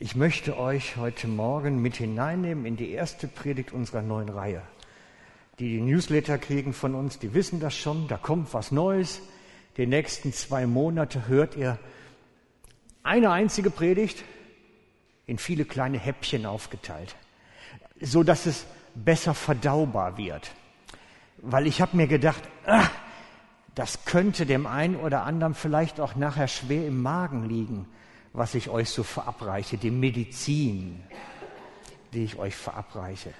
Ich möchte euch heute Morgen mit hineinnehmen in die erste Predigt unserer neuen Reihe. Die die Newsletter kriegen von uns, die wissen das schon, da kommt was Neues. Die nächsten zwei Monate hört ihr eine einzige Predigt in viele kleine Häppchen aufgeteilt, so dass es besser verdaubar wird. Weil ich habe mir gedacht, ah, das könnte dem einen oder anderen vielleicht auch nachher schwer im Magen liegen was ich euch so verabreiche, die Medizin, die ich euch verabreiche.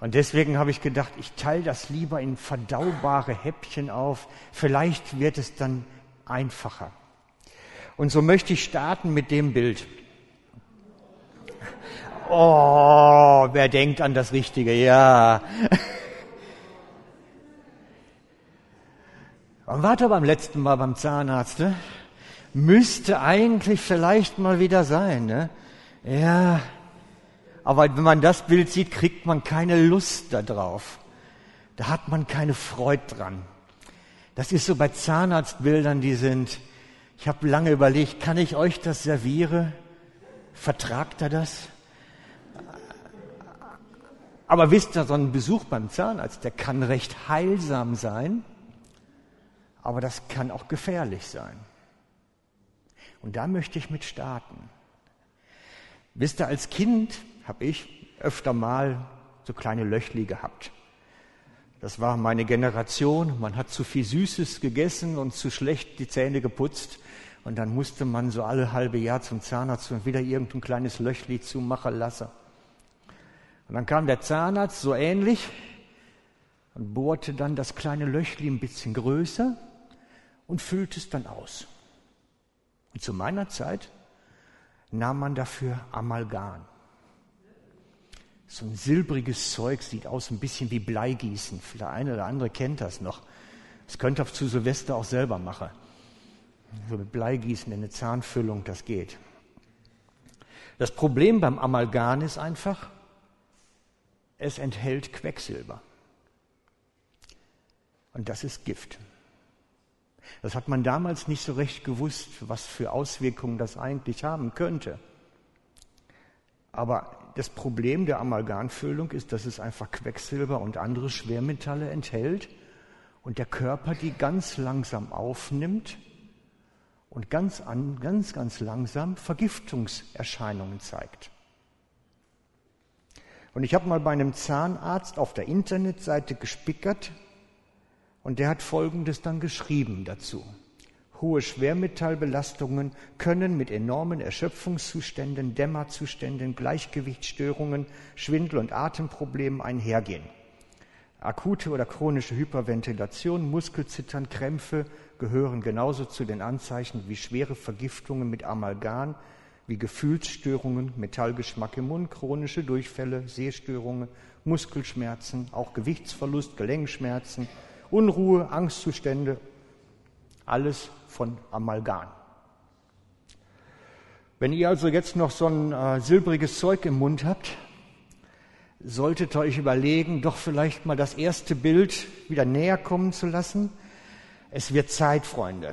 Und deswegen habe ich gedacht, ich teile das lieber in verdaubare Häppchen auf. Vielleicht wird es dann einfacher. Und so möchte ich starten mit dem Bild. Oh, wer denkt an das Richtige? Ja. Und warte beim letzten Mal beim Zahnarzt. Ne? Müsste eigentlich vielleicht mal wieder sein. Ne? Ja, aber wenn man das Bild sieht, kriegt man keine Lust darauf. Da hat man keine Freude dran. Das ist so bei Zahnarztbildern, die sind, ich habe lange überlegt, kann ich euch das serviere? Vertragt er das? Aber wisst ihr, so ein Besuch beim Zahnarzt, der kann recht heilsam sein, aber das kann auch gefährlich sein. Und da möchte ich mit starten. Wisst ihr, als Kind habe ich öfter mal so kleine Löchli gehabt. Das war meine Generation. Man hat zu viel Süßes gegessen und zu schlecht die Zähne geputzt. Und dann musste man so alle halbe Jahr zum Zahnarzt und wieder irgendein kleines Löchli zumachen lassen. Und dann kam der Zahnarzt so ähnlich und bohrte dann das kleine Löchli ein bisschen größer und füllte es dann aus. Und zu meiner Zeit nahm man dafür Amalgam. So ein silbriges Zeug sieht aus ein bisschen wie Bleigießen. Der eine oder andere kennt das noch. Das könnte ihr zu Silvester auch selber machen. So mit Bleigießen in eine Zahnfüllung, das geht. Das Problem beim Amalgam ist einfach, es enthält Quecksilber. Und das ist Gift. Das hat man damals nicht so recht gewusst, was für Auswirkungen das eigentlich haben könnte. Aber das Problem der Amalgamfüllung ist, dass es einfach Quecksilber und andere Schwermetalle enthält und der Körper die ganz langsam aufnimmt und ganz, an, ganz, ganz langsam Vergiftungserscheinungen zeigt. Und ich habe mal bei einem Zahnarzt auf der Internetseite gespickert, und der hat Folgendes dann geschrieben dazu. Hohe Schwermetallbelastungen können mit enormen Erschöpfungszuständen, Dämmerzuständen, Gleichgewichtsstörungen, Schwindel und Atemproblemen einhergehen. Akute oder chronische Hyperventilation, Muskelzittern, Krämpfe gehören genauso zu den Anzeichen wie schwere Vergiftungen mit Amalgam, wie Gefühlsstörungen, Metallgeschmack im Mund, chronische Durchfälle, Sehstörungen, Muskelschmerzen, auch Gewichtsverlust, Gelenkschmerzen, Unruhe, Angstzustände, alles von Amalgam. Wenn ihr also jetzt noch so ein äh, silbriges Zeug im Mund habt, solltet ihr euch überlegen, doch vielleicht mal das erste Bild wieder näher kommen zu lassen. Es wird Zeit, Freunde.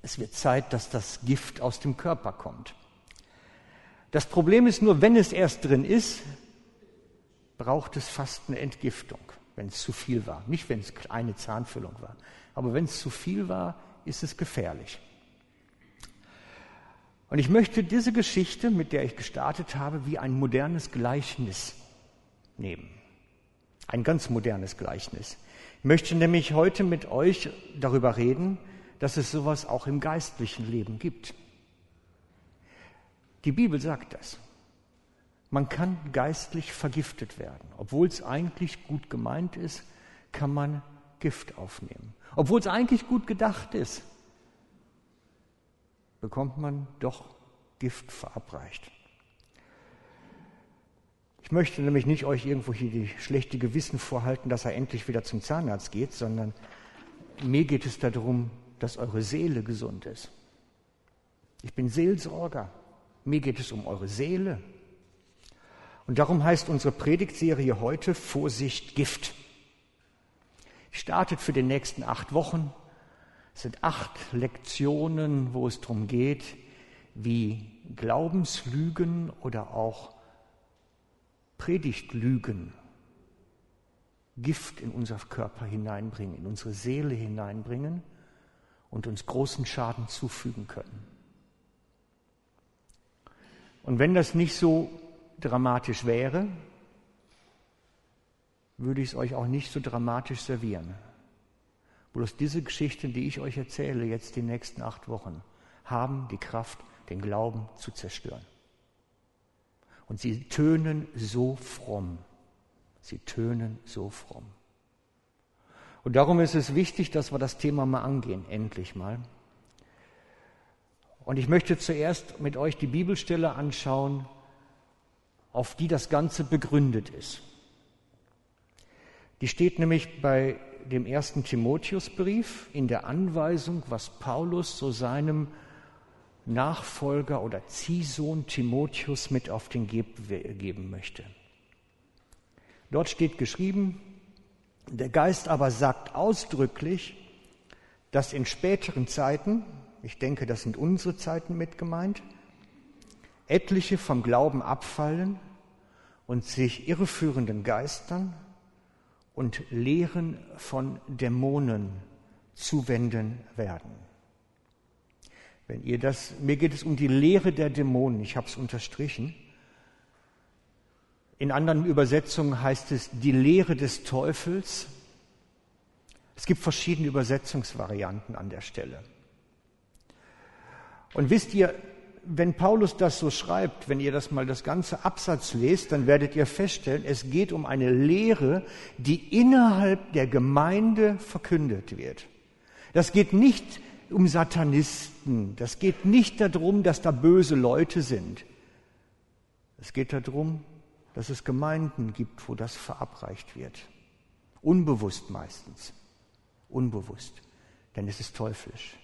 Es wird Zeit, dass das Gift aus dem Körper kommt. Das Problem ist nur, wenn es erst drin ist, braucht es fast eine Entgiftung wenn es zu viel war. Nicht, wenn es eine Zahnfüllung war. Aber wenn es zu viel war, ist es gefährlich. Und ich möchte diese Geschichte, mit der ich gestartet habe, wie ein modernes Gleichnis nehmen. Ein ganz modernes Gleichnis. Ich möchte nämlich heute mit euch darüber reden, dass es sowas auch im geistlichen Leben gibt. Die Bibel sagt das. Man kann geistlich vergiftet werden. Obwohl es eigentlich gut gemeint ist, kann man Gift aufnehmen. Obwohl es eigentlich gut gedacht ist, bekommt man doch Gift verabreicht. Ich möchte nämlich nicht euch irgendwo hier die schlechte Gewissen vorhalten, dass er endlich wieder zum Zahnarzt geht, sondern mir geht es darum, dass eure Seele gesund ist. Ich bin Seelsorger. Mir geht es um eure Seele. Und darum heißt unsere Predigtserie heute Vorsicht Gift. Startet für die nächsten acht Wochen. Es sind acht Lektionen, wo es darum geht, wie Glaubenslügen oder auch Predigtlügen Gift in unser Körper hineinbringen, in unsere Seele hineinbringen und uns großen Schaden zufügen können. Und wenn das nicht so dramatisch wäre, würde ich es euch auch nicht so dramatisch servieren. Bloß diese Geschichten, die ich euch erzähle, jetzt die nächsten acht Wochen, haben die Kraft, den Glauben zu zerstören. Und sie tönen so fromm. Sie tönen so fromm. Und darum ist es wichtig, dass wir das Thema mal angehen, endlich mal. Und ich möchte zuerst mit euch die Bibelstelle anschauen, auf die das Ganze begründet ist. Die steht nämlich bei dem ersten Timotheusbrief in der Anweisung, was Paulus so seinem Nachfolger oder Ziehsohn Timotheus mit auf den Geb geben möchte. Dort steht geschrieben, der Geist aber sagt ausdrücklich, dass in späteren Zeiten, ich denke, das sind unsere Zeiten mit gemeint, etliche vom Glauben abfallen und sich irreführenden Geistern und Lehren von Dämonen zuwenden werden. Wenn ihr das, mir geht es um die Lehre der Dämonen, ich habe es unterstrichen. In anderen Übersetzungen heißt es die Lehre des Teufels. Es gibt verschiedene Übersetzungsvarianten an der Stelle. Und wisst ihr, wenn Paulus das so schreibt, wenn ihr das mal das ganze Absatz lest, dann werdet ihr feststellen, es geht um eine Lehre, die innerhalb der Gemeinde verkündet wird. Das geht nicht um Satanisten, das geht nicht darum, dass da böse Leute sind. Es geht darum, dass es Gemeinden gibt, wo das verabreicht wird. Unbewusst meistens. Unbewusst. Denn es ist teuflisch.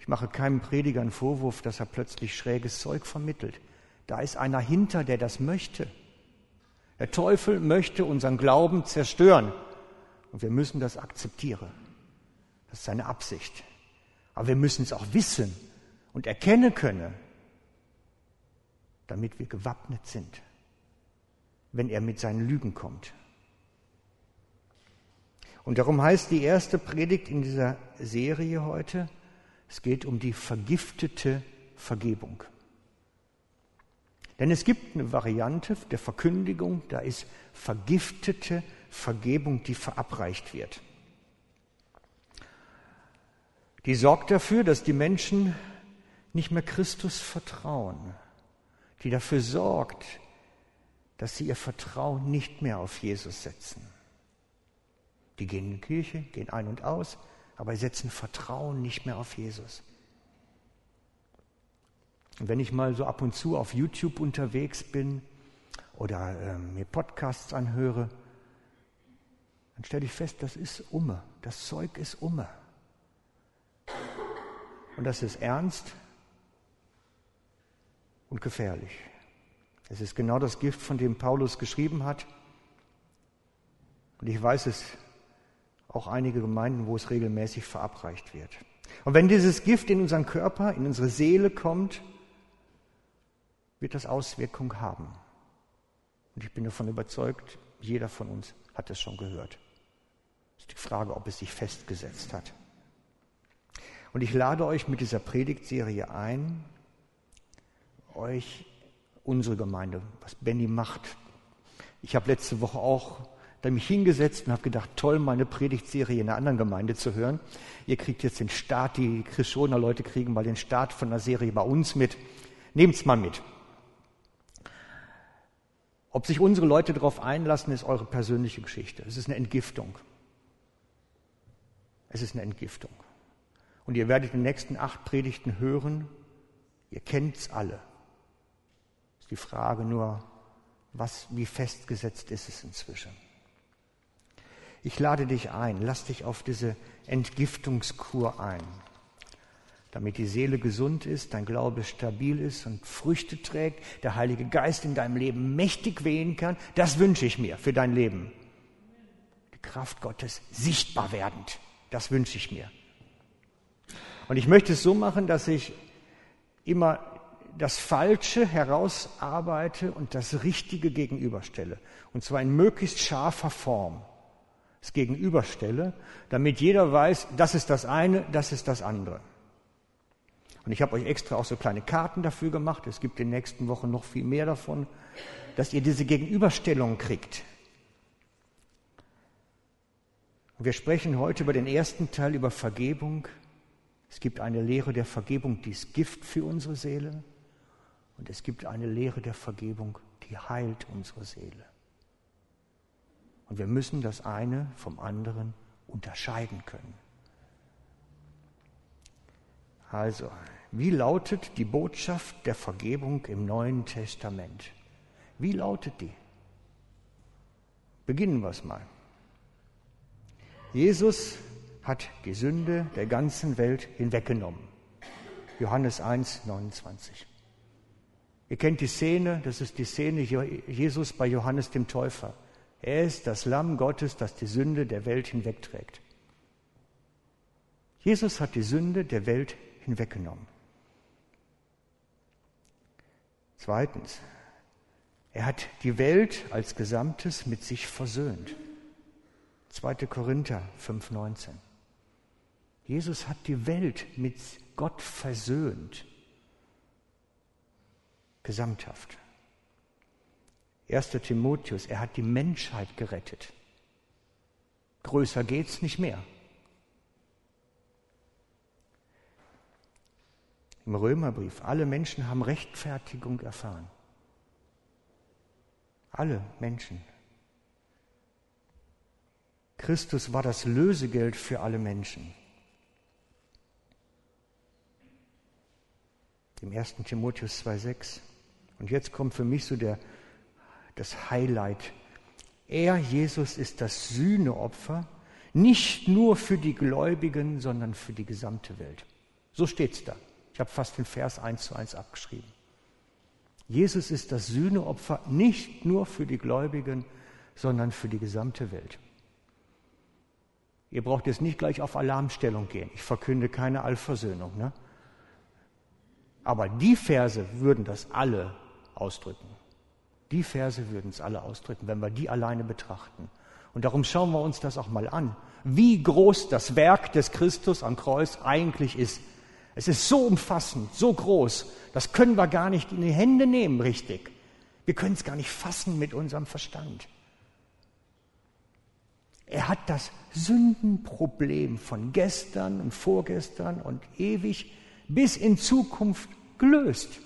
Ich mache keinem Prediger einen Vorwurf, dass er plötzlich schräges Zeug vermittelt. Da ist einer hinter, der das möchte. Der Teufel möchte unseren Glauben zerstören. Und wir müssen das akzeptieren. Das ist seine Absicht. Aber wir müssen es auch wissen und erkennen können, damit wir gewappnet sind, wenn er mit seinen Lügen kommt. Und darum heißt die erste Predigt in dieser Serie heute, es geht um die vergiftete Vergebung. Denn es gibt eine Variante der Verkündigung, da ist vergiftete Vergebung, die verabreicht wird. Die sorgt dafür, dass die Menschen nicht mehr Christus vertrauen, die dafür sorgt, dass sie ihr Vertrauen nicht mehr auf Jesus setzen. Die gehen in die Kirche, gehen ein und aus, aber setzen Vertrauen nicht mehr auf Jesus. Und wenn ich mal so ab und zu auf YouTube unterwegs bin oder äh, mir Podcasts anhöre, dann stelle ich fest, das ist Umme, das Zeug ist Umme. Und das ist ernst und gefährlich. Es ist genau das Gift, von dem Paulus geschrieben hat. Und ich weiß es auch einige Gemeinden, wo es regelmäßig verabreicht wird. Und wenn dieses Gift in unseren Körper, in unsere Seele kommt, wird das Auswirkungen haben. Und ich bin davon überzeugt, jeder von uns hat es schon gehört. Es ist die Frage, ob es sich festgesetzt hat. Und ich lade euch mit dieser Predigtserie ein, euch unsere Gemeinde, was Benny macht. Ich habe letzte Woche auch da mich hingesetzt und habe gedacht, toll, meine Predigtserie in einer anderen Gemeinde zu hören. Ihr kriegt jetzt den Start, die Chrischoner Leute kriegen mal den Start von der Serie bei uns mit. Nehmt's mal mit. Ob sich unsere Leute darauf einlassen, ist eure persönliche Geschichte. Es ist eine Entgiftung. Es ist eine Entgiftung. Und ihr werdet den nächsten acht Predigten hören, ihr kennt's alle. Ist die Frage nur, was, wie festgesetzt ist es inzwischen? Ich lade dich ein, lass dich auf diese Entgiftungskur ein, damit die Seele gesund ist, dein Glaube stabil ist und Früchte trägt, der Heilige Geist in deinem Leben mächtig wehen kann. Das wünsche ich mir für dein Leben. Die Kraft Gottes sichtbar werdend. Das wünsche ich mir. Und ich möchte es so machen, dass ich immer das Falsche herausarbeite und das Richtige gegenüberstelle. Und zwar in möglichst scharfer Form es gegenüberstelle, damit jeder weiß, das ist das eine, das ist das andere. Und ich habe euch extra auch so kleine Karten dafür gemacht. Es gibt in den nächsten Wochen noch viel mehr davon, dass ihr diese Gegenüberstellung kriegt. Und wir sprechen heute über den ersten Teil über Vergebung. Es gibt eine Lehre der Vergebung, die ist Gift für unsere Seele. Und es gibt eine Lehre der Vergebung, die heilt unsere Seele. Und wir müssen das eine vom anderen unterscheiden können. Also, wie lautet die Botschaft der Vergebung im Neuen Testament? Wie lautet die? Beginnen wir es mal. Jesus hat die Sünde der ganzen Welt hinweggenommen. Johannes 1, 29. Ihr kennt die Szene, das ist die Szene Jesus bei Johannes dem Täufer. Er ist das Lamm Gottes, das die Sünde der Welt hinwegträgt. Jesus hat die Sünde der Welt hinweggenommen. Zweitens, er hat die Welt als Gesamtes mit sich versöhnt. 2. Korinther 5,19. Jesus hat die Welt mit Gott versöhnt. Gesamthaft. 1. Timotheus, er hat die Menschheit gerettet. Größer geht's nicht mehr. Im Römerbrief, alle Menschen haben Rechtfertigung erfahren. Alle Menschen. Christus war das Lösegeld für alle Menschen. Im 1. Timotheus 2,6. Und jetzt kommt für mich so der das Highlight. Er, Jesus, ist das Sühneopfer, nicht nur für die Gläubigen, sondern für die gesamte Welt. So steht es da. Ich habe fast den Vers eins zu eins abgeschrieben. Jesus ist das Sühneopfer nicht nur für die Gläubigen, sondern für die gesamte Welt. Ihr braucht jetzt nicht gleich auf Alarmstellung gehen. Ich verkünde keine Allversöhnung. Ne? Aber die Verse würden das alle ausdrücken. Die Verse würden es alle ausdrücken, wenn wir die alleine betrachten. Und darum schauen wir uns das auch mal an, wie groß das Werk des Christus am Kreuz eigentlich ist. Es ist so umfassend, so groß, das können wir gar nicht in die Hände nehmen, richtig. Wir können es gar nicht fassen mit unserem Verstand. Er hat das Sündenproblem von gestern und vorgestern und ewig bis in Zukunft gelöst.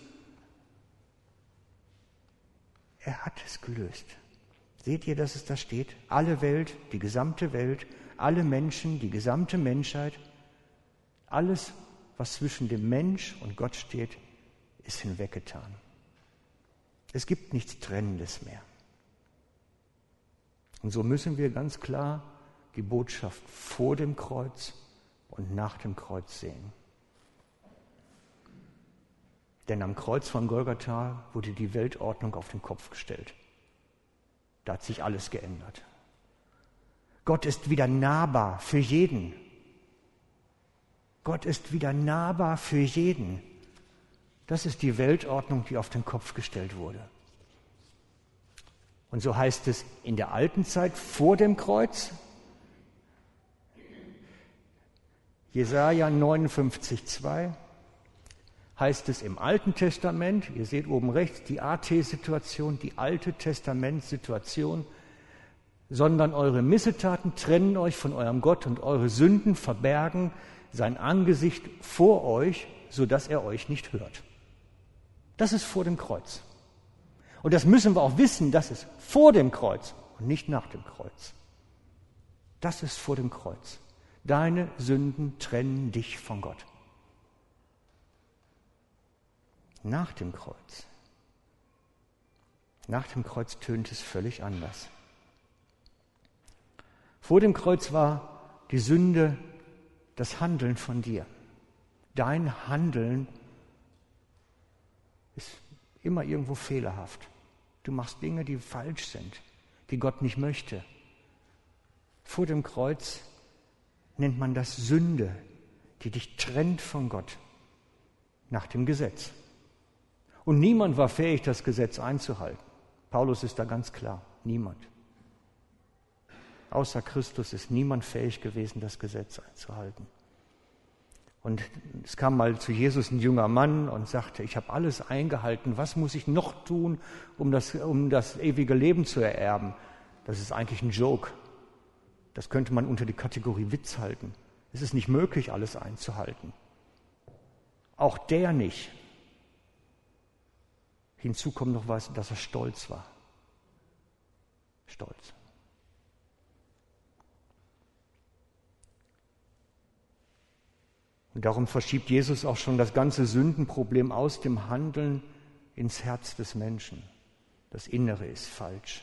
Er hat es gelöst. Seht ihr, dass es da steht? Alle Welt, die gesamte Welt, alle Menschen, die gesamte Menschheit, alles, was zwischen dem Mensch und Gott steht, ist hinweggetan. Es gibt nichts Trennendes mehr. Und so müssen wir ganz klar die Botschaft vor dem Kreuz und nach dem Kreuz sehen. Denn am Kreuz von Golgatha wurde die Weltordnung auf den Kopf gestellt. Da hat sich alles geändert. Gott ist wieder nahbar für jeden. Gott ist wieder nahbar für jeden. Das ist die Weltordnung, die auf den Kopf gestellt wurde. Und so heißt es in der alten Zeit vor dem Kreuz, Jesaja 59, 2, heißt es im Alten Testament, ihr seht oben rechts die AT-Situation, die Alte Testament-Situation, sondern eure Missetaten trennen euch von eurem Gott und eure Sünden verbergen sein Angesicht vor euch, sodass er euch nicht hört. Das ist vor dem Kreuz. Und das müssen wir auch wissen, das ist vor dem Kreuz und nicht nach dem Kreuz. Das ist vor dem Kreuz. Deine Sünden trennen dich von Gott. Nach dem Kreuz. Nach dem Kreuz tönt es völlig anders. Vor dem Kreuz war die Sünde das Handeln von dir. Dein Handeln ist immer irgendwo fehlerhaft. Du machst Dinge, die falsch sind, die Gott nicht möchte. Vor dem Kreuz nennt man das Sünde, die dich trennt von Gott. nach dem Gesetz. Und niemand war fähig, das Gesetz einzuhalten. Paulus ist da ganz klar, niemand. Außer Christus ist niemand fähig gewesen, das Gesetz einzuhalten. Und es kam mal zu Jesus ein junger Mann und sagte, ich habe alles eingehalten, was muss ich noch tun, um das, um das ewige Leben zu ererben? Das ist eigentlich ein Joke. Das könnte man unter die Kategorie Witz halten. Es ist nicht möglich, alles einzuhalten. Auch der nicht. Hinzu kommt noch was, dass er stolz war. Stolz. Und darum verschiebt Jesus auch schon das ganze Sündenproblem aus dem Handeln ins Herz des Menschen. Das Innere ist falsch.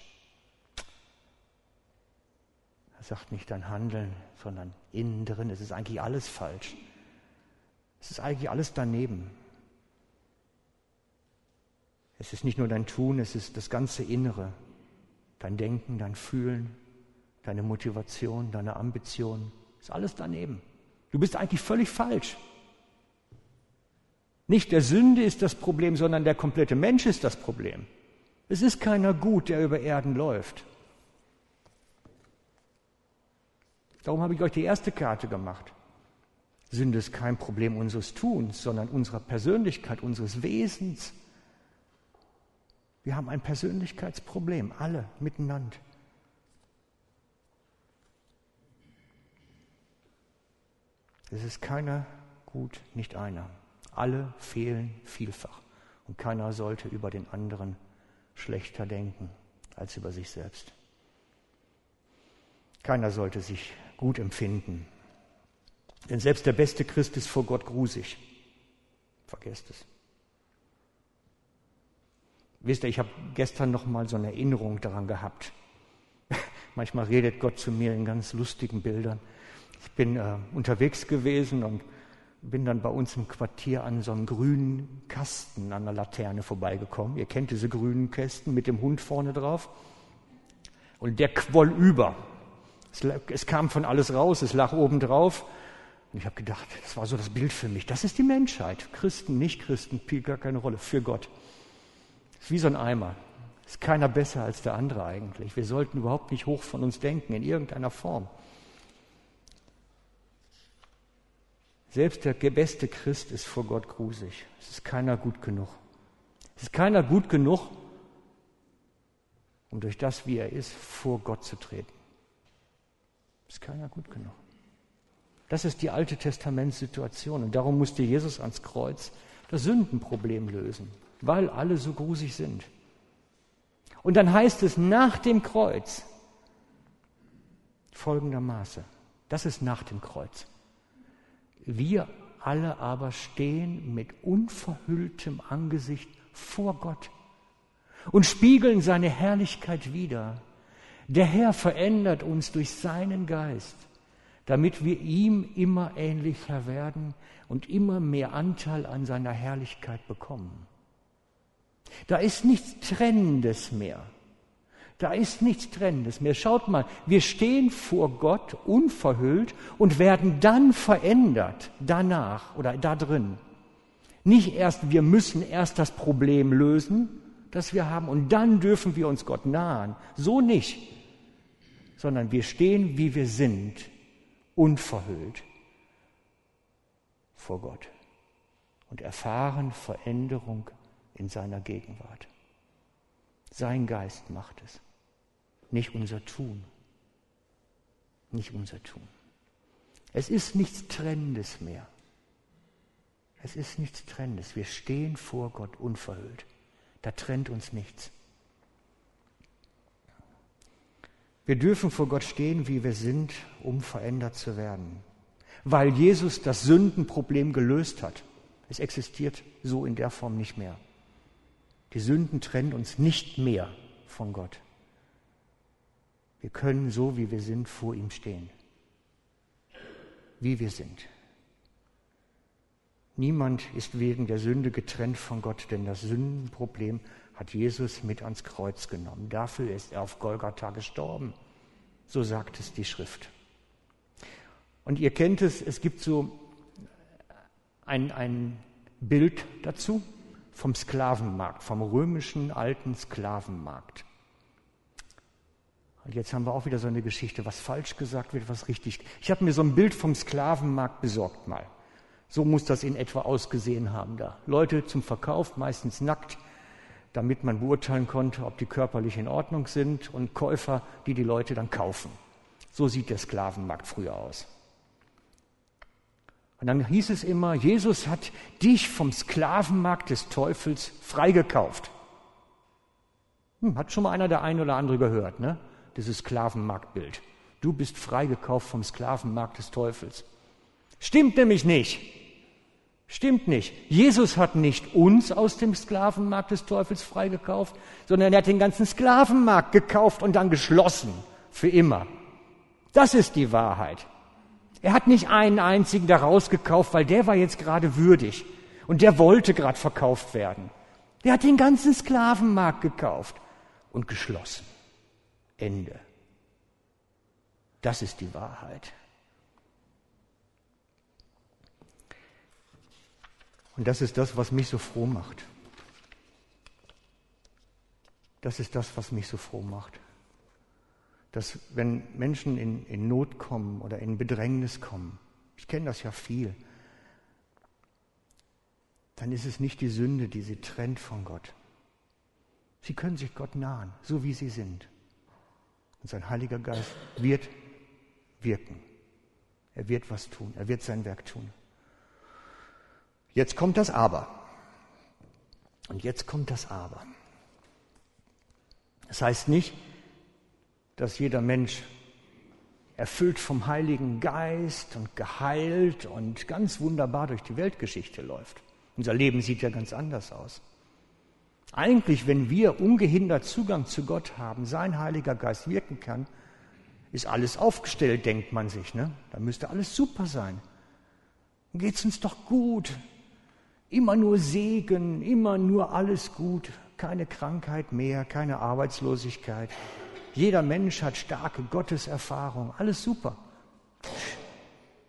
Er sagt nicht dein Handeln, sondern innen drin. Es ist eigentlich alles falsch. Es ist eigentlich alles daneben. Es ist nicht nur dein Tun, es ist das ganze Innere. Dein Denken, dein Fühlen, deine Motivation, deine Ambition. Ist alles daneben. Du bist eigentlich völlig falsch. Nicht der Sünde ist das Problem, sondern der komplette Mensch ist das Problem. Es ist keiner gut, der über Erden läuft. Darum habe ich euch die erste Karte gemacht. Sünde ist kein Problem unseres Tuns, sondern unserer Persönlichkeit, unseres Wesens. Wir haben ein Persönlichkeitsproblem, alle miteinander. Es ist keiner gut, nicht einer. Alle fehlen vielfach. Und keiner sollte über den anderen schlechter denken als über sich selbst. Keiner sollte sich gut empfinden. Denn selbst der beste Christ ist vor Gott grusig. Vergesst es. Wisst ihr, ich habe gestern noch mal so eine Erinnerung daran gehabt. Manchmal redet Gott zu mir in ganz lustigen Bildern. Ich bin äh, unterwegs gewesen und bin dann bei uns im Quartier an so einem grünen Kasten an der Laterne vorbeigekommen. Ihr kennt diese grünen Kästen mit dem Hund vorne drauf. Und der quoll über. Es, es kam von alles raus, es lag oben drauf. Und ich habe gedacht, das war so das Bild für mich. Das ist die Menschheit. Christen, Nicht-Christen, spielt gar keine Rolle. Für Gott. Ist wie so ein Eimer. Ist keiner besser als der andere eigentlich. Wir sollten überhaupt nicht hoch von uns denken, in irgendeiner Form. Selbst der beste Christ ist vor Gott grusig. Es ist keiner gut genug. Es ist keiner gut genug, um durch das, wie er ist, vor Gott zu treten. Ist keiner gut genug. Das ist die alte Testamentssituation. Und darum musste Jesus ans Kreuz das Sündenproblem lösen, weil alle so grusig sind. Und dann heißt es nach dem Kreuz folgendermaßen, das ist nach dem Kreuz. Wir alle aber stehen mit unverhülltem Angesicht vor Gott und spiegeln seine Herrlichkeit wider. Der Herr verändert uns durch seinen Geist, damit wir ihm immer ähnlicher werden und immer mehr Anteil an seiner Herrlichkeit bekommen. Da ist nichts Trennendes mehr. Da ist nichts Trennendes mehr. Schaut mal, wir stehen vor Gott unverhüllt und werden dann verändert, danach oder da drin. Nicht erst, wir müssen erst das Problem lösen, das wir haben, und dann dürfen wir uns Gott nahen. So nicht sondern wir stehen, wie wir sind, unverhüllt vor Gott und erfahren Veränderung in seiner Gegenwart. Sein Geist macht es, nicht unser Tun, nicht unser Tun. Es ist nichts Trennendes mehr. Es ist nichts Trennendes. Wir stehen vor Gott unverhüllt. Da trennt uns nichts. Wir dürfen vor Gott stehen, wie wir sind, um verändert zu werden. Weil Jesus das Sündenproblem gelöst hat. Es existiert so in der Form nicht mehr. Die Sünden trennen uns nicht mehr von Gott. Wir können so, wie wir sind, vor ihm stehen. Wie wir sind. Niemand ist wegen der Sünde getrennt von Gott, denn das Sündenproblem hat Jesus mit ans Kreuz genommen. Dafür ist er auf Golgatha gestorben. So sagt es die Schrift. Und ihr kennt es, es gibt so ein, ein Bild dazu vom Sklavenmarkt, vom römischen alten Sklavenmarkt. Und jetzt haben wir auch wieder so eine Geschichte, was falsch gesagt wird, was richtig. Ich habe mir so ein Bild vom Sklavenmarkt besorgt mal. So muss das in etwa ausgesehen haben da. Leute zum Verkauf, meistens nackt, damit man beurteilen konnte, ob die körperlich in Ordnung sind und Käufer, die die Leute dann kaufen. So sieht der Sklavenmarkt früher aus. Und dann hieß es immer, Jesus hat dich vom Sklavenmarkt des Teufels freigekauft. Hm, hat schon mal einer der ein oder andere gehört, ne? Dieses Sklavenmarktbild. Du bist freigekauft vom Sklavenmarkt des Teufels. Stimmt nämlich nicht. Stimmt nicht. Jesus hat nicht uns aus dem Sklavenmarkt des Teufels freigekauft, sondern er hat den ganzen Sklavenmarkt gekauft und dann geschlossen. Für immer. Das ist die Wahrheit. Er hat nicht einen einzigen daraus gekauft, weil der war jetzt gerade würdig und der wollte gerade verkauft werden. Der hat den ganzen Sklavenmarkt gekauft und geschlossen. Ende. Das ist die Wahrheit. Und das ist das, was mich so froh macht. Das ist das, was mich so froh macht. Dass wenn Menschen in, in Not kommen oder in Bedrängnis kommen, ich kenne das ja viel, dann ist es nicht die Sünde, die sie trennt von Gott. Sie können sich Gott nahen, so wie sie sind. Und sein Heiliger Geist wird wirken. Er wird was tun. Er wird sein Werk tun. Jetzt kommt das Aber. Und jetzt kommt das Aber. Das heißt nicht, dass jeder Mensch erfüllt vom Heiligen Geist und geheilt und ganz wunderbar durch die Weltgeschichte läuft. Unser Leben sieht ja ganz anders aus. Eigentlich, wenn wir ungehindert Zugang zu Gott haben, sein Heiliger Geist wirken kann, ist alles aufgestellt, denkt man sich. Ne? Da müsste alles super sein. Dann geht es uns doch gut. Immer nur Segen, immer nur alles gut, keine Krankheit mehr, keine Arbeitslosigkeit. Jeder Mensch hat starke Gotteserfahrung, alles super.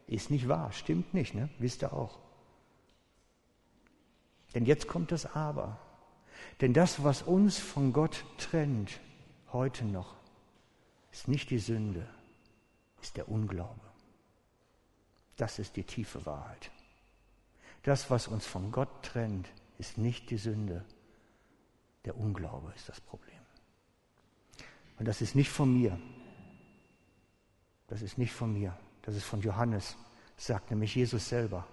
Ist nicht wahr, stimmt nicht, ne? wisst ihr auch. Denn jetzt kommt das Aber. Denn das, was uns von Gott trennt, heute noch, ist nicht die Sünde, ist der Unglaube. Das ist die tiefe Wahrheit. Das, was uns von Gott trennt, ist nicht die Sünde. Der Unglaube ist das Problem. Und das ist nicht von mir. Das ist nicht von mir. Das ist von Johannes, sagt nämlich Jesus selber.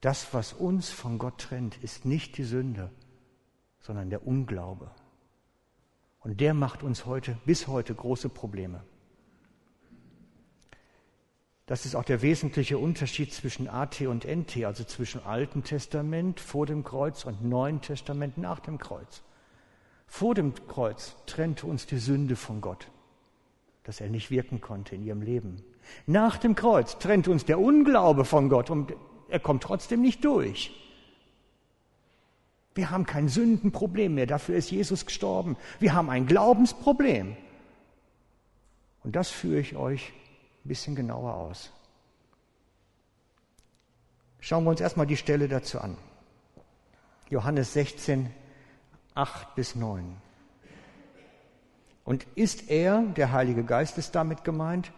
Das, was uns von Gott trennt, ist nicht die Sünde, sondern der Unglaube. Und der macht uns heute, bis heute, große Probleme. Das ist auch der wesentliche Unterschied zwischen AT und NT, also zwischen Alten Testament vor dem Kreuz und Neuen Testament nach dem Kreuz. Vor dem Kreuz trennte uns die Sünde von Gott, dass er nicht wirken konnte in ihrem Leben. Nach dem Kreuz trennte uns der Unglaube von Gott und er kommt trotzdem nicht durch. Wir haben kein Sündenproblem mehr, dafür ist Jesus gestorben. Wir haben ein Glaubensproblem. Und das führe ich euch ein bisschen genauer aus. Schauen wir uns erstmal die Stelle dazu an. Johannes 16, 8 bis 9. Und ist er, der Heilige Geist ist damit gemeint,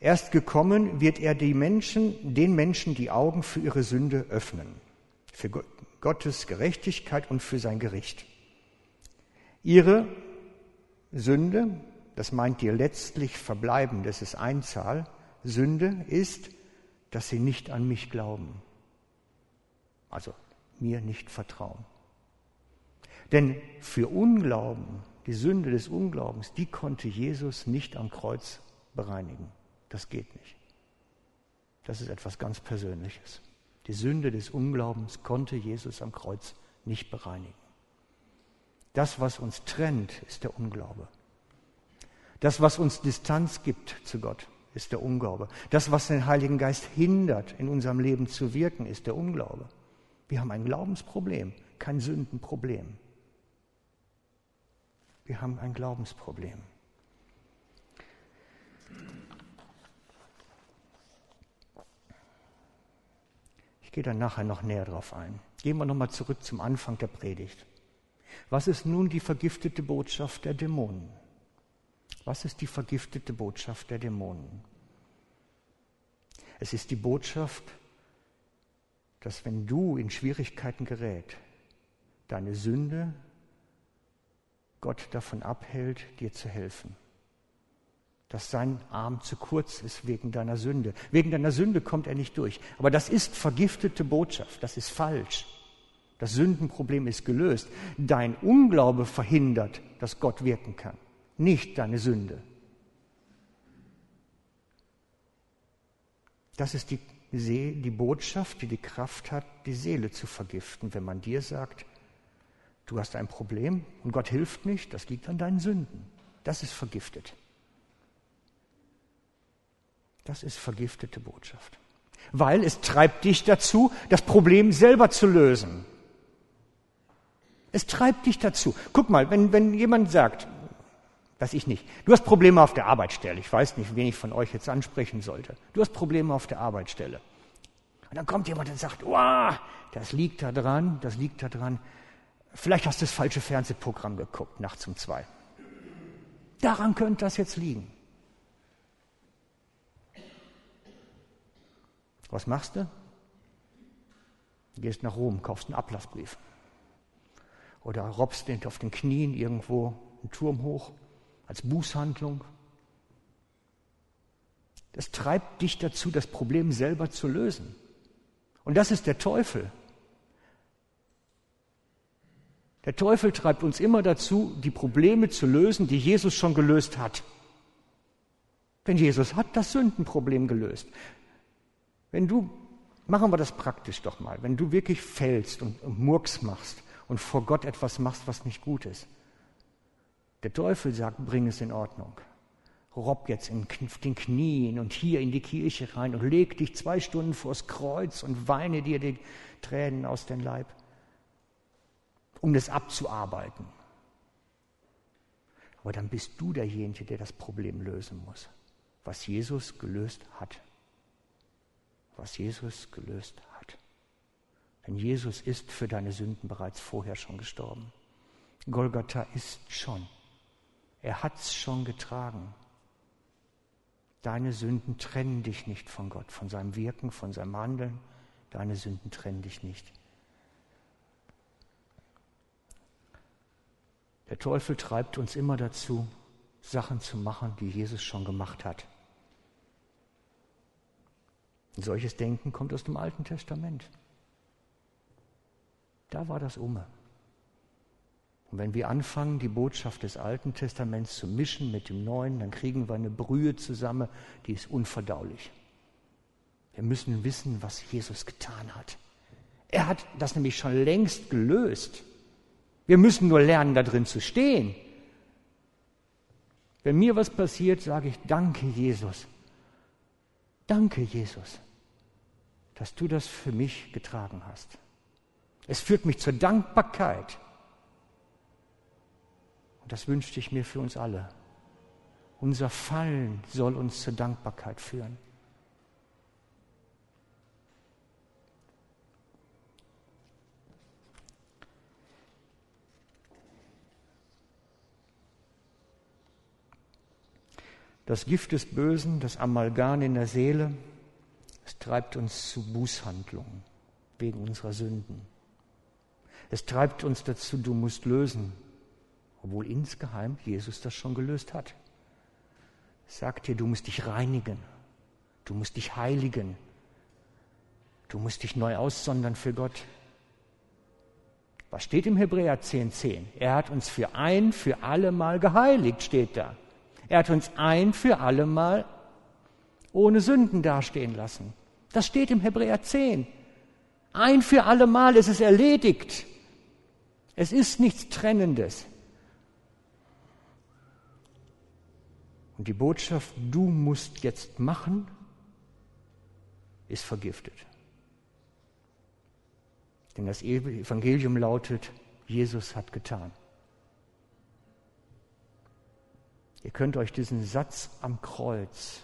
erst gekommen, wird er die Menschen, den Menschen die Augen für ihre Sünde öffnen, für Gottes Gerechtigkeit und für sein Gericht. Ihre Sünde, das meint die letztlich verbleibende, das ist Einzahl, Sünde ist, dass sie nicht an mich glauben. Also mir nicht vertrauen. Denn für Unglauben, die Sünde des Unglaubens, die konnte Jesus nicht am Kreuz bereinigen. Das geht nicht. Das ist etwas ganz Persönliches. Die Sünde des Unglaubens konnte Jesus am Kreuz nicht bereinigen. Das, was uns trennt, ist der Unglaube. Das, was uns Distanz gibt zu Gott, ist der Unglaube. Das, was den Heiligen Geist hindert, in unserem Leben zu wirken, ist der Unglaube. Wir haben ein Glaubensproblem, kein Sündenproblem. Wir haben ein Glaubensproblem. Ich gehe dann nachher noch näher drauf ein. Gehen wir nochmal zurück zum Anfang der Predigt. Was ist nun die vergiftete Botschaft der Dämonen? Was ist die vergiftete Botschaft der Dämonen? Es ist die Botschaft, dass wenn du in Schwierigkeiten gerät, deine Sünde Gott davon abhält, dir zu helfen. Dass sein Arm zu kurz ist wegen deiner Sünde. Wegen deiner Sünde kommt er nicht durch. Aber das ist vergiftete Botschaft. Das ist falsch. Das Sündenproblem ist gelöst. Dein Unglaube verhindert, dass Gott wirken kann. Nicht deine Sünde. Das ist die, die Botschaft, die die Kraft hat, die Seele zu vergiften. Wenn man dir sagt, Du hast ein Problem und Gott hilft nicht, das liegt an deinen Sünden. Das ist vergiftet. Das ist vergiftete Botschaft. Weil es treibt dich dazu, das Problem selber zu lösen. Es treibt dich dazu. Guck mal, wenn, wenn jemand sagt, weiß ich nicht, du hast Probleme auf der Arbeitsstelle, ich weiß nicht, wen ich von euch jetzt ansprechen sollte, du hast Probleme auf der Arbeitsstelle. Und dann kommt jemand und sagt, wow, das liegt da dran, das liegt da dran, Vielleicht hast du das falsche Fernsehprogramm geguckt, nachts um zwei. Daran könnte das jetzt liegen. Was machst du? Du gehst nach Rom, kaufst einen Ablassbrief. Oder robbst auf den Knien irgendwo einen Turm hoch als Bußhandlung. Das treibt dich dazu, das Problem selber zu lösen. Und das ist der Teufel. Der Teufel treibt uns immer dazu, die Probleme zu lösen, die Jesus schon gelöst hat. Denn Jesus hat das Sündenproblem gelöst. Wenn du, machen wir das praktisch doch mal, wenn du wirklich fällst und, und Murks machst und vor Gott etwas machst, was nicht gut ist, der Teufel sagt, bring es in Ordnung. Robb jetzt in den Knien und hier in die Kirche rein und leg dich zwei Stunden vors Kreuz und weine dir die Tränen aus dem Leib um das abzuarbeiten. Aber dann bist du derjenige, der das Problem lösen muss, was Jesus gelöst hat. Was Jesus gelöst hat. Denn Jesus ist für deine Sünden bereits vorher schon gestorben. Golgatha ist schon. Er hat es schon getragen. Deine Sünden trennen dich nicht von Gott, von seinem Wirken, von seinem Handeln. Deine Sünden trennen dich nicht. Der Teufel treibt uns immer dazu, Sachen zu machen, die Jesus schon gemacht hat. Und solches Denken kommt aus dem Alten Testament. Da war das Umme. Und wenn wir anfangen, die Botschaft des Alten Testaments zu mischen mit dem Neuen, dann kriegen wir eine Brühe zusammen, die ist unverdaulich. Wir müssen wissen, was Jesus getan hat. Er hat das nämlich schon längst gelöst. Wir müssen nur lernen, da drin zu stehen. Wenn mir was passiert, sage ich, danke Jesus. Danke Jesus, dass du das für mich getragen hast. Es führt mich zur Dankbarkeit. Und das wünschte ich mir für uns alle. Unser Fallen soll uns zur Dankbarkeit führen. Das Gift des Bösen, das Amalgam in der Seele, es treibt uns zu Bußhandlungen wegen unserer Sünden. Es treibt uns dazu, du musst lösen, obwohl insgeheim Jesus das schon gelöst hat. Es sagt dir, du musst dich reinigen, du musst dich heiligen, du musst dich neu aussondern für Gott. Was steht im Hebräer 10,10? 10? Er hat uns für ein, für alle Mal geheiligt, steht da. Er hat uns ein für alle Mal ohne Sünden dastehen lassen. Das steht im Hebräer 10. Ein für alle Mal ist es erledigt. Es ist nichts Trennendes. Und die Botschaft, du musst jetzt machen, ist vergiftet. Denn das Evangelium lautet, Jesus hat getan. Ihr könnt euch diesen Satz am Kreuz,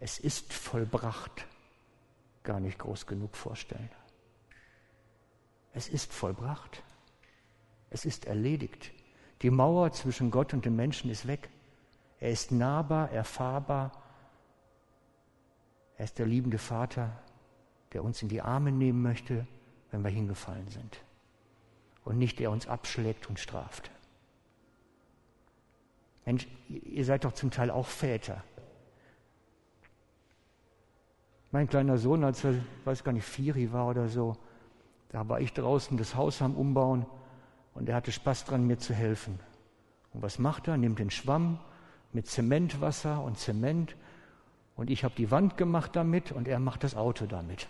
es ist vollbracht, gar nicht groß genug vorstellen. Es ist vollbracht. Es ist erledigt. Die Mauer zwischen Gott und dem Menschen ist weg. Er ist nahbar, erfahrbar. Er ist der liebende Vater, der uns in die Arme nehmen möchte, wenn wir hingefallen sind. Und nicht der uns abschlägt und straft. Mensch, ihr seid doch zum Teil auch Väter. Mein kleiner Sohn, als er, weiß gar nicht, Viri war oder so, da war ich draußen das Haus am Umbauen und er hatte Spaß dran, mir zu helfen. Und was macht er? Nimmt den Schwamm mit Zementwasser und Zement und ich habe die Wand gemacht damit und er macht das Auto damit.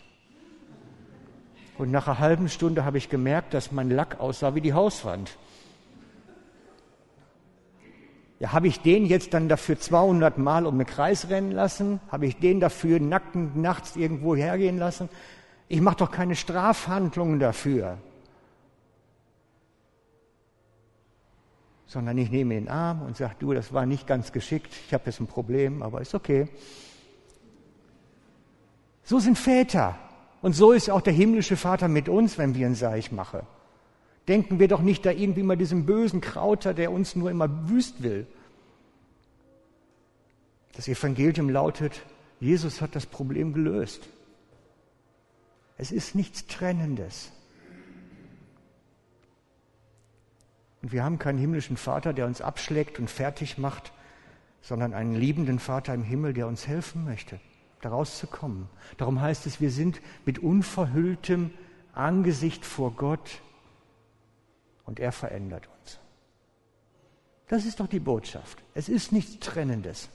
Und nach einer halben Stunde habe ich gemerkt, dass mein Lack aussah wie die Hauswand. Ja, habe ich den jetzt dann dafür 200 Mal um den Kreis rennen lassen? Habe ich den dafür nackend nachts irgendwo hergehen lassen? Ich mache doch keine Strafhandlungen dafür. Sondern ich nehme den Arm und sage, du, das war nicht ganz geschickt, ich habe jetzt ein Problem, aber ist okay. So sind Väter. Und so ist auch der himmlische Vater mit uns, wenn wir ihn Seich machen. Denken wir doch nicht da irgendwie mal diesem bösen Krauter, der uns nur immer wüst will. Das Evangelium lautet, Jesus hat das Problem gelöst. Es ist nichts Trennendes. Und wir haben keinen himmlischen Vater, der uns abschlägt und fertig macht, sondern einen liebenden Vater im Himmel, der uns helfen möchte, daraus zu kommen. Darum heißt es, wir sind mit unverhülltem Angesicht vor Gott und er verändert uns. Das ist doch die Botschaft. Es ist nichts Trennendes.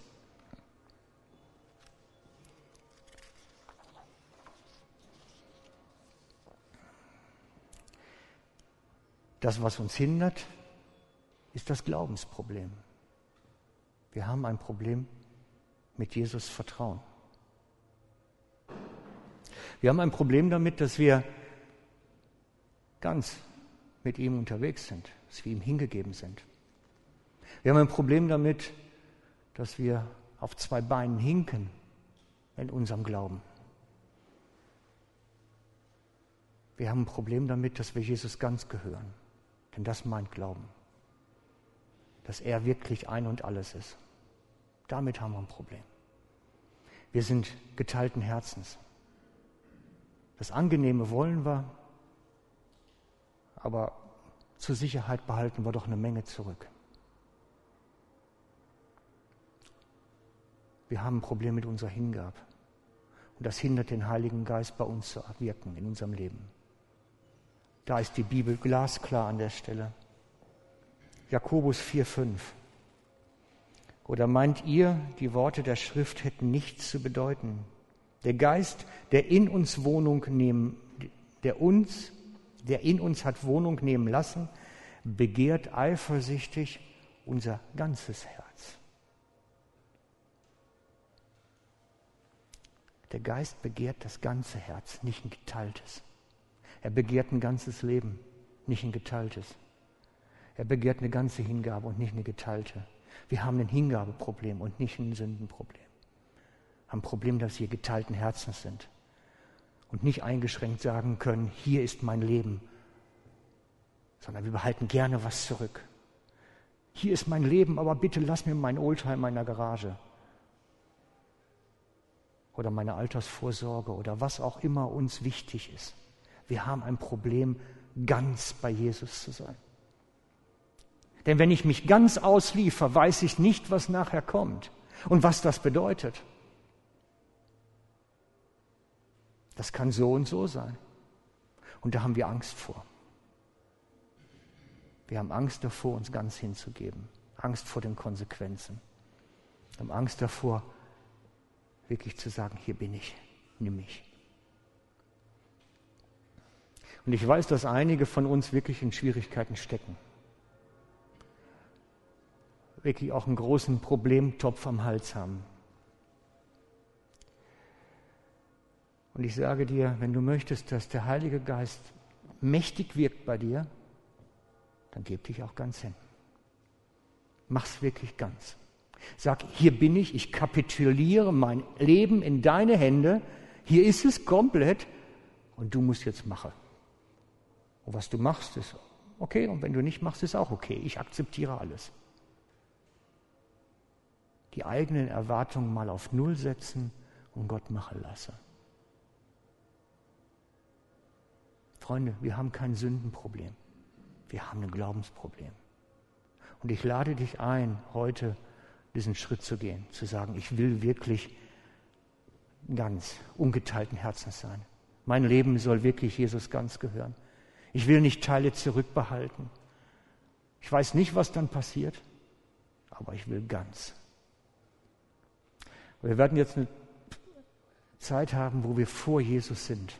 Das, was uns hindert, ist das Glaubensproblem. Wir haben ein Problem mit Jesus Vertrauen. Wir haben ein Problem damit, dass wir ganz mit ihm unterwegs sind, dass wir ihm hingegeben sind. Wir haben ein Problem damit, dass wir auf zwei Beinen hinken in unserem Glauben. Wir haben ein Problem damit, dass wir Jesus ganz gehören. Denn das meint Glauben. Dass er wirklich ein und alles ist. Damit haben wir ein Problem. Wir sind geteilten Herzens. Das Angenehme wollen wir, aber zur Sicherheit behalten wir doch eine Menge zurück. Wir haben ein Problem mit unserer Hingabe. Und das hindert den Heiligen Geist bei uns zu wirken in unserem Leben. Da ist die Bibel glasklar an der Stelle. Jakobus 4,5. Oder meint ihr, die Worte der Schrift hätten nichts zu bedeuten? Der Geist, der in uns Wohnung nehmen, der uns der in uns hat Wohnung nehmen lassen, begehrt eifersüchtig unser ganzes Herz. Der Geist begehrt das ganze Herz, nicht ein geteiltes. Er begehrt ein ganzes Leben, nicht ein geteiltes. Er begehrt eine ganze Hingabe und nicht eine geteilte. Wir haben ein Hingabeproblem und nicht ein Sündenproblem. Haben ein Problem, dass wir geteilten Herzens sind und nicht eingeschränkt sagen können, hier ist mein Leben, sondern wir behalten gerne was zurück. Hier ist mein Leben, aber bitte lass mir mein Oldtimer in meiner Garage. Oder meine Altersvorsorge oder was auch immer uns wichtig ist. Wir haben ein Problem, ganz bei Jesus zu sein. Denn wenn ich mich ganz ausliefer, weiß ich nicht, was nachher kommt und was das bedeutet. Das kann so und so sein. Und da haben wir Angst vor. Wir haben Angst davor, uns ganz hinzugeben. Angst vor den Konsequenzen. Wir haben Angst davor, wirklich zu sagen, hier bin ich, nimm mich. Und ich weiß, dass einige von uns wirklich in Schwierigkeiten stecken. Wirklich auch einen großen Problemtopf am Hals haben. Und ich sage dir, wenn du möchtest, dass der Heilige Geist mächtig wirkt bei dir, dann gib dich auch ganz hin. Mach's wirklich ganz. Sag, hier bin ich, ich kapituliere mein Leben in deine Hände, Hier ist es komplett und du musst jetzt machen. Und was du machst, ist okay und wenn du nicht machst, ist auch okay. Ich akzeptiere alles. Die eigenen Erwartungen mal auf Null setzen und Gott machen lassen. Freunde, wir haben kein Sündenproblem. Wir haben ein Glaubensproblem. Und ich lade dich ein, heute diesen Schritt zu gehen, zu sagen, ich will wirklich ganz ungeteilten Herzens sein. Mein Leben soll wirklich Jesus ganz gehören. Ich will nicht Teile zurückbehalten. Ich weiß nicht, was dann passiert, aber ich will ganz. Wir werden jetzt eine Zeit haben, wo wir vor Jesus sind,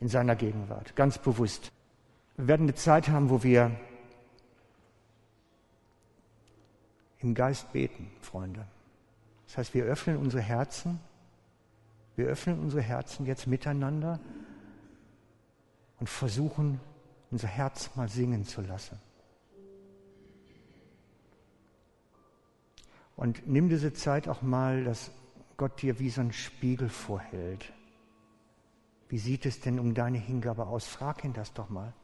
in seiner Gegenwart, ganz bewusst. Wir werden eine Zeit haben, wo wir im Geist beten, Freunde. Das heißt, wir öffnen unsere Herzen, wir öffnen unsere Herzen jetzt miteinander und versuchen, unser Herz mal singen zu lassen. Und nimm diese Zeit auch mal, dass Gott dir wie so ein Spiegel vorhält. Wie sieht es denn um deine Hingabe aus? Frag ihn das doch mal,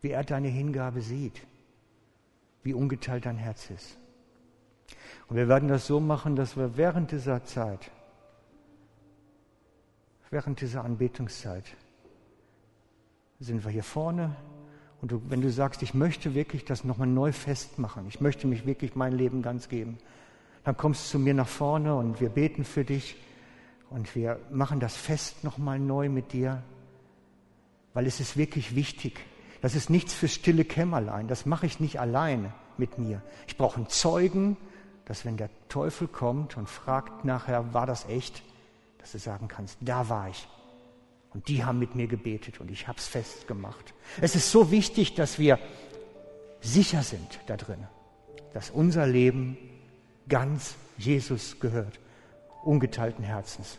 wie er deine Hingabe sieht, wie ungeteilt dein Herz ist. Und wir werden das so machen, dass wir während dieser Zeit, während dieser Anbetungszeit, sind wir hier vorne. Und du, wenn du sagst, ich möchte wirklich das nochmal neu festmachen, ich möchte mich wirklich mein Leben ganz geben, dann kommst du zu mir nach vorne und wir beten für dich und wir machen das Fest nochmal neu mit dir, weil es ist wirklich wichtig. Das ist nichts für stille Kämmerlein, das mache ich nicht alleine mit mir. Ich brauche einen Zeugen, dass wenn der Teufel kommt und fragt nachher, war das echt, dass du sagen kannst, da war ich. Und die haben mit mir gebetet und ich habe es festgemacht. Es ist so wichtig, dass wir sicher sind da drin, dass unser Leben ganz Jesus gehört, ungeteilten Herzens.